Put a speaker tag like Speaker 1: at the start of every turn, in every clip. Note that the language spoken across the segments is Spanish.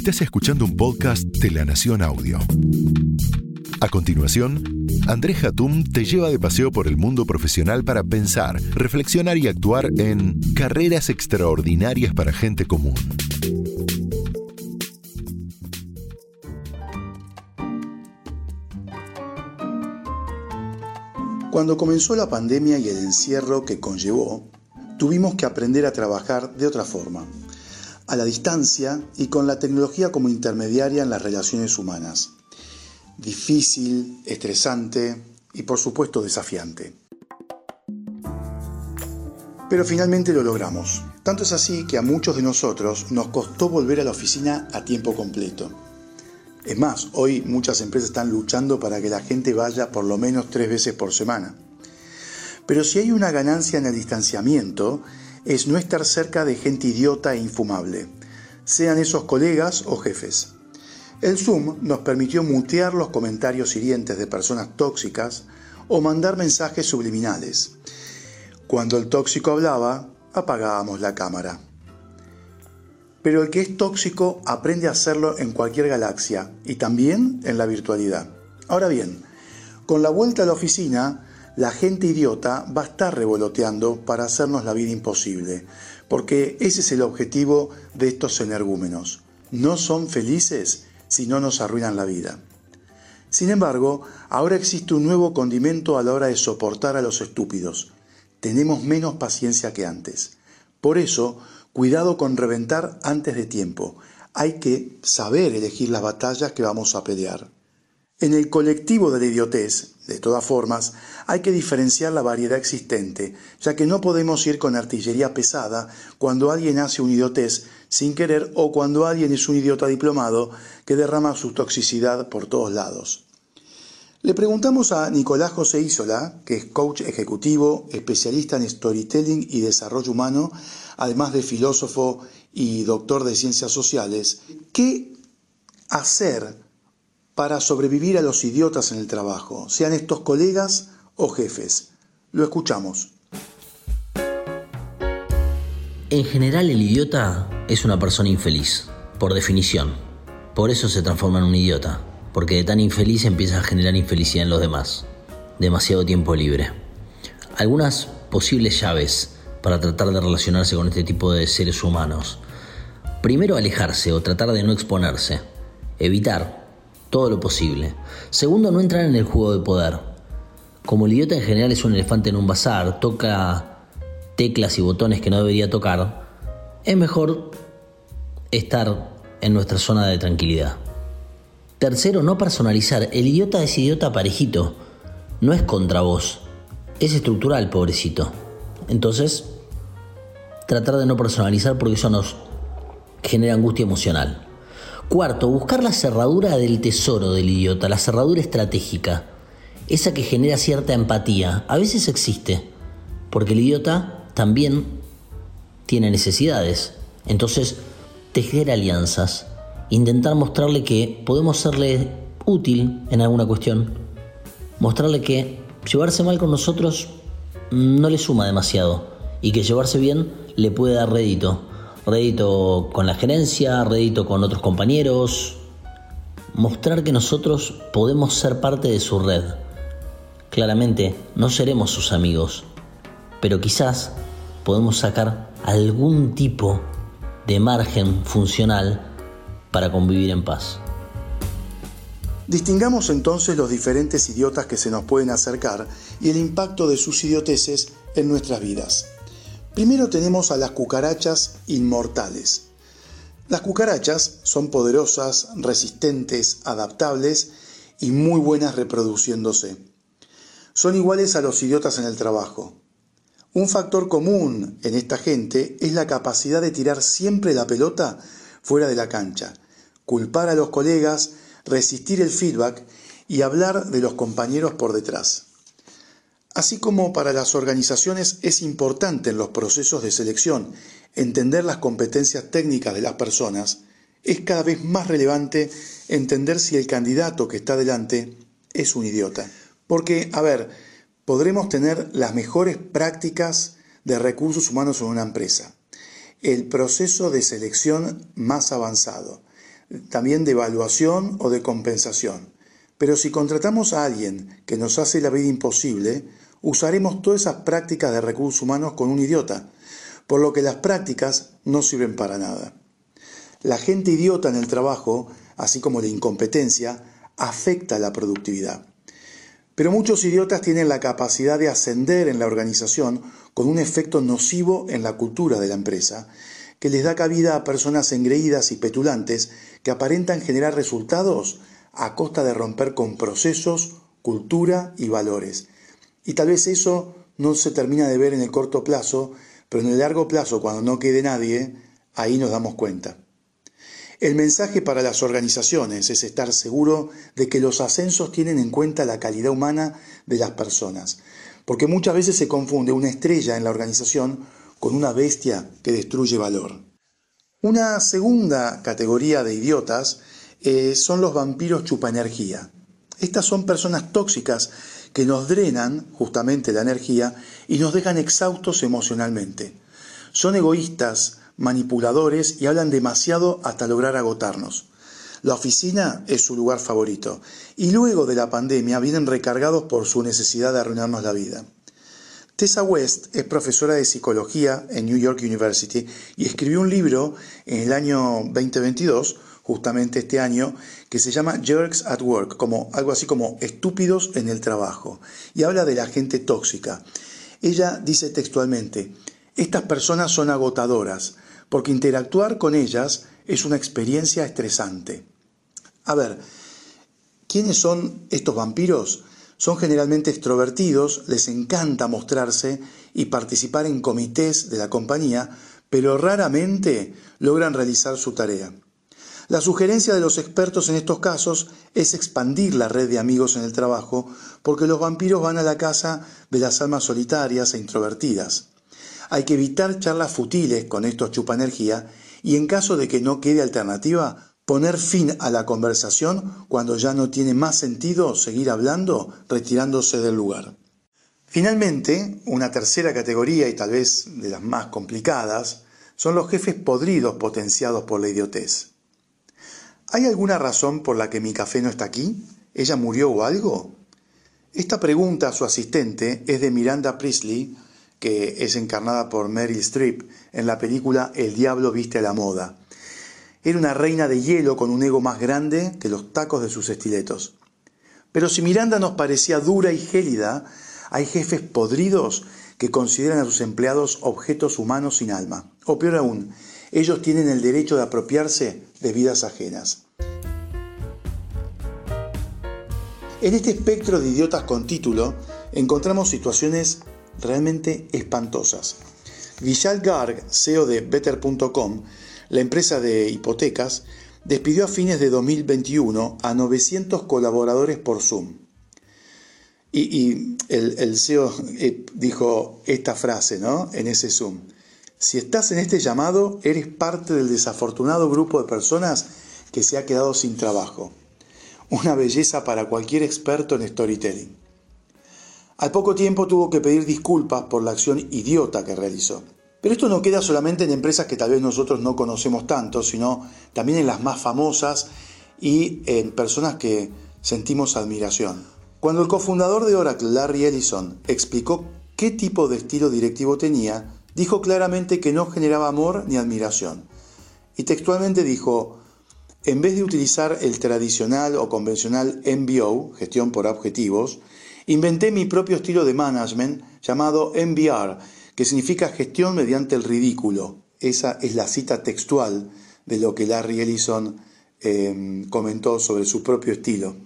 Speaker 1: Estás escuchando un podcast de La Nación Audio. A continuación, Andrés Hatum te lleva de paseo por el mundo profesional para pensar, reflexionar y actuar en carreras extraordinarias para gente común.
Speaker 2: Cuando comenzó la pandemia y el encierro que conllevó, tuvimos que aprender a trabajar de otra forma, a la distancia y con la tecnología como intermediaria en las relaciones humanas. Difícil, estresante y por supuesto desafiante. Pero finalmente lo logramos. Tanto es así que a muchos de nosotros nos costó volver a la oficina a tiempo completo. Es más, hoy muchas empresas están luchando para que la gente vaya por lo menos tres veces por semana. Pero si hay una ganancia en el distanciamiento, es no estar cerca de gente idiota e infumable, sean esos colegas o jefes. El Zoom nos permitió mutear los comentarios hirientes de personas tóxicas o mandar mensajes subliminales. Cuando el tóxico hablaba, apagábamos la cámara. Pero el que es tóxico aprende a hacerlo en cualquier galaxia y también en la virtualidad. Ahora bien, con la vuelta a la oficina, la gente idiota va a estar revoloteando para hacernos la vida imposible, porque ese es el objetivo de estos energúmenos. No son felices si no nos arruinan la vida. Sin embargo, ahora existe un nuevo condimento a la hora de soportar a los estúpidos. Tenemos menos paciencia que antes. Por eso, Cuidado con reventar antes de tiempo. Hay que saber elegir las batallas que vamos a pelear. En el colectivo de la idiotez, de todas formas, hay que diferenciar la variedad existente, ya que no podemos ir con artillería pesada cuando alguien hace un idiotez sin querer o cuando alguien es un idiota diplomado que derrama su toxicidad por todos lados. Le preguntamos a Nicolás José Isola, que es coach ejecutivo, especialista en storytelling y desarrollo humano, además de filósofo y doctor de ciencias sociales, ¿qué hacer para sobrevivir a los idiotas en el trabajo, sean estos colegas o jefes? Lo escuchamos.
Speaker 3: En general el idiota es una persona infeliz, por definición. Por eso se transforma en un idiota porque de tan infeliz empieza a generar infelicidad en los demás. Demasiado tiempo libre. Algunas posibles llaves para tratar de relacionarse con este tipo de seres humanos. Primero, alejarse o tratar de no exponerse. Evitar todo lo posible. Segundo, no entrar en el juego de poder. Como el idiota en general es un elefante en un bazar, toca teclas y botones que no debería tocar, es mejor estar en nuestra zona de tranquilidad. Tercero, no personalizar. El idiota es idiota parejito. No es contra vos. Es estructural, pobrecito. Entonces, tratar de no personalizar porque eso nos genera angustia emocional. Cuarto, buscar la cerradura del tesoro del idiota, la cerradura estratégica. Esa que genera cierta empatía. A veces existe. Porque el idiota también tiene necesidades. Entonces, tejer alianzas intentar mostrarle que podemos serle útil en alguna cuestión, mostrarle que llevarse mal con nosotros no le suma demasiado y que llevarse bien le puede dar rédito, rédito con la gerencia, rédito con otros compañeros, mostrar que nosotros podemos ser parte de su red. Claramente no seremos sus amigos, pero quizás podemos sacar algún tipo de margen funcional para convivir en paz.
Speaker 2: Distingamos entonces los diferentes idiotas que se nos pueden acercar y el impacto de sus idioteces en nuestras vidas. Primero tenemos a las cucarachas inmortales. Las cucarachas son poderosas, resistentes, adaptables y muy buenas reproduciéndose. Son iguales a los idiotas en el trabajo. Un factor común en esta gente es la capacidad de tirar siempre la pelota fuera de la cancha, culpar a los colegas, resistir el feedback y hablar de los compañeros por detrás. Así como para las organizaciones es importante en los procesos de selección entender las competencias técnicas de las personas, es cada vez más relevante entender si el candidato que está delante es un idiota. Porque, a ver, podremos tener las mejores prácticas de recursos humanos en una empresa, el proceso de selección más avanzado, también de evaluación o de compensación. Pero si contratamos a alguien que nos hace la vida imposible, usaremos todas esas prácticas de recursos humanos con un idiota, por lo que las prácticas no sirven para nada. La gente idiota en el trabajo, así como la incompetencia, afecta la productividad. Pero muchos idiotas tienen la capacidad de ascender en la organización con un efecto nocivo en la cultura de la empresa, que les da cabida a personas engreídas y petulantes que aparentan generar resultados a costa de romper con procesos, cultura y valores. Y tal vez eso no se termina de ver en el corto plazo, pero en el largo plazo, cuando no quede nadie, ahí nos damos cuenta. El mensaje para las organizaciones es estar seguro de que los ascensos tienen en cuenta la calidad humana de las personas, porque muchas veces se confunde una estrella en la organización con una bestia que destruye valor. Una segunda categoría de idiotas eh, son los vampiros chupaenergía. Estas son personas tóxicas que nos drenan justamente la energía y nos dejan exhaustos emocionalmente. Son egoístas, manipuladores y hablan demasiado hasta lograr agotarnos. La oficina es su lugar favorito y luego de la pandemia vienen recargados por su necesidad de arruinarnos la vida. Tessa West es profesora de psicología en New York University y escribió un libro en el año 2022, justamente este año, que se llama Jerks at Work, como algo así como estúpidos en el trabajo, y habla de la gente tóxica. Ella dice textualmente, estas personas son agotadoras, porque interactuar con ellas es una experiencia estresante. A ver, ¿quiénes son estos vampiros? Son generalmente extrovertidos, les encanta mostrarse y participar en comités de la compañía, pero raramente logran realizar su tarea. La sugerencia de los expertos en estos casos es expandir la red de amigos en el trabajo, porque los vampiros van a la casa de las almas solitarias e introvertidas. Hay que evitar charlas futiles con estos chupaenergía y en caso de que no quede alternativa, poner fin a la conversación cuando ya no tiene más sentido seguir hablando, retirándose del lugar. Finalmente, una tercera categoría y tal vez de las más complicadas, son los jefes podridos potenciados por la idiotez. ¿Hay alguna razón por la que mi café no está aquí? ¿Ella murió o algo? Esta pregunta a su asistente es de Miranda Priestley, que es encarnada por Meryl Streep en la película El diablo viste a la moda. Era una reina de hielo con un ego más grande que los tacos de sus estiletos. Pero si Miranda nos parecía dura y gélida, hay jefes podridos que consideran a sus empleados objetos humanos sin alma. O peor aún, ellos tienen el derecho de apropiarse de vidas ajenas. En este espectro de idiotas con título encontramos situaciones realmente espantosas. Vishal Garg, CEO de Better.com, la empresa de hipotecas, despidió a fines de 2021 a 900 colaboradores por Zoom. Y, el, CEO eh, dijo esta frase ¿no? en ese Zoom. Si estás en este llamado, eres parte del desafortunado grupo de personas que se ha quedado sin trabajo. Una belleza para cualquier experto en storytelling. Al poco tiempo tuvo que pedir disculpas por la acción idiota que realizó. Pero esto no queda solamente en empresas que tal vez nosotros no conocemos tanto, sino también en las más famosas y en personas que sentimos admiración. Cuando el cofundador de Oracle, Larry Ellison, explicó qué tipo de estilo directivo tenía, dijo claramente que no generaba amor ni admiración. Y textualmente dijo, en vez de utilizar el tradicional o convencional MBO, gestión por objetivos, Inventé mi propio estilo de management llamado MBR, que significa gestión mediante el ridículo. Esa es la cita textual de lo que Larry Ellison em, comentó sobre su propio estilo.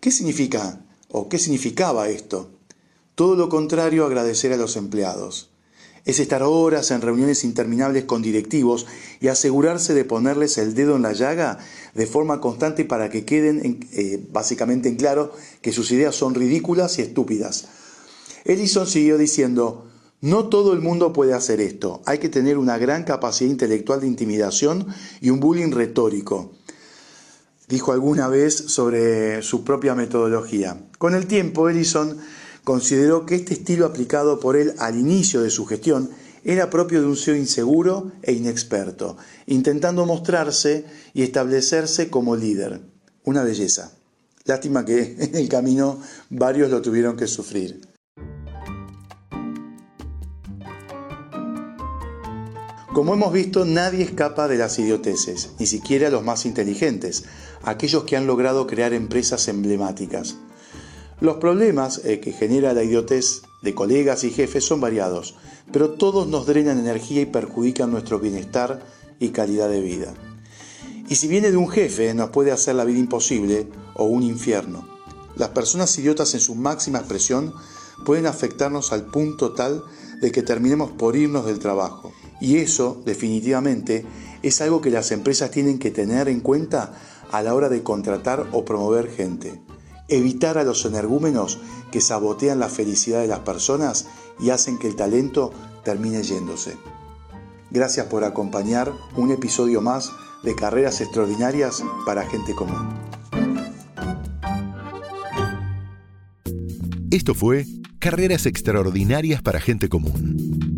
Speaker 2: ¿Qué significa o qué significaba esto? Todo lo contrario agradecer a los empleados es estar horas en reuniones interminables con directivos y asegurarse de ponerles el dedo en la llaga de forma constante para que queden eh, básicamente en claro que sus ideas son ridículas y estúpidas. Ellison siguió diciendo, no todo el mundo puede hacer esto, hay que tener una gran capacidad intelectual de intimidación y un bullying retórico. Dijo alguna vez sobre su propia metodología. Con el tiempo, Ellison consideró que este estilo aplicado por él al inicio de su gestión era propio de un CEO inseguro e inexperto, intentando mostrarse y establecerse como líder. Una belleza. Lástima que en el camino varios lo tuvieron que sufrir. Como hemos visto, nadie escapa de las idioteces, ni siquiera los más inteligentes, aquellos que han logrado crear empresas emblemáticas. Los problemas eh, que genera la idiotez de colegas y jefes son variados, pero todos nos drenan energía y perjudican nuestro bienestar y calidad de vida. Y si viene de un jefe, nos puede hacer la vida imposible o un infierno. Las personas idiotas en su máxima expresión pueden afectarnos al punto tal de que terminemos por irnos del trabajo. Y eso, definitivamente, es algo que las empresas tienen que tener en cuenta a la hora de contratar o promover gente. Evitar a los energúmenos que sabotean la felicidad de las personas y hacen que el talento termine yéndose. Gracias por acompañar un episodio más de Carreras Extraordinarias para Gente Común.
Speaker 1: Esto fue Carreras Extraordinarias para Gente Común.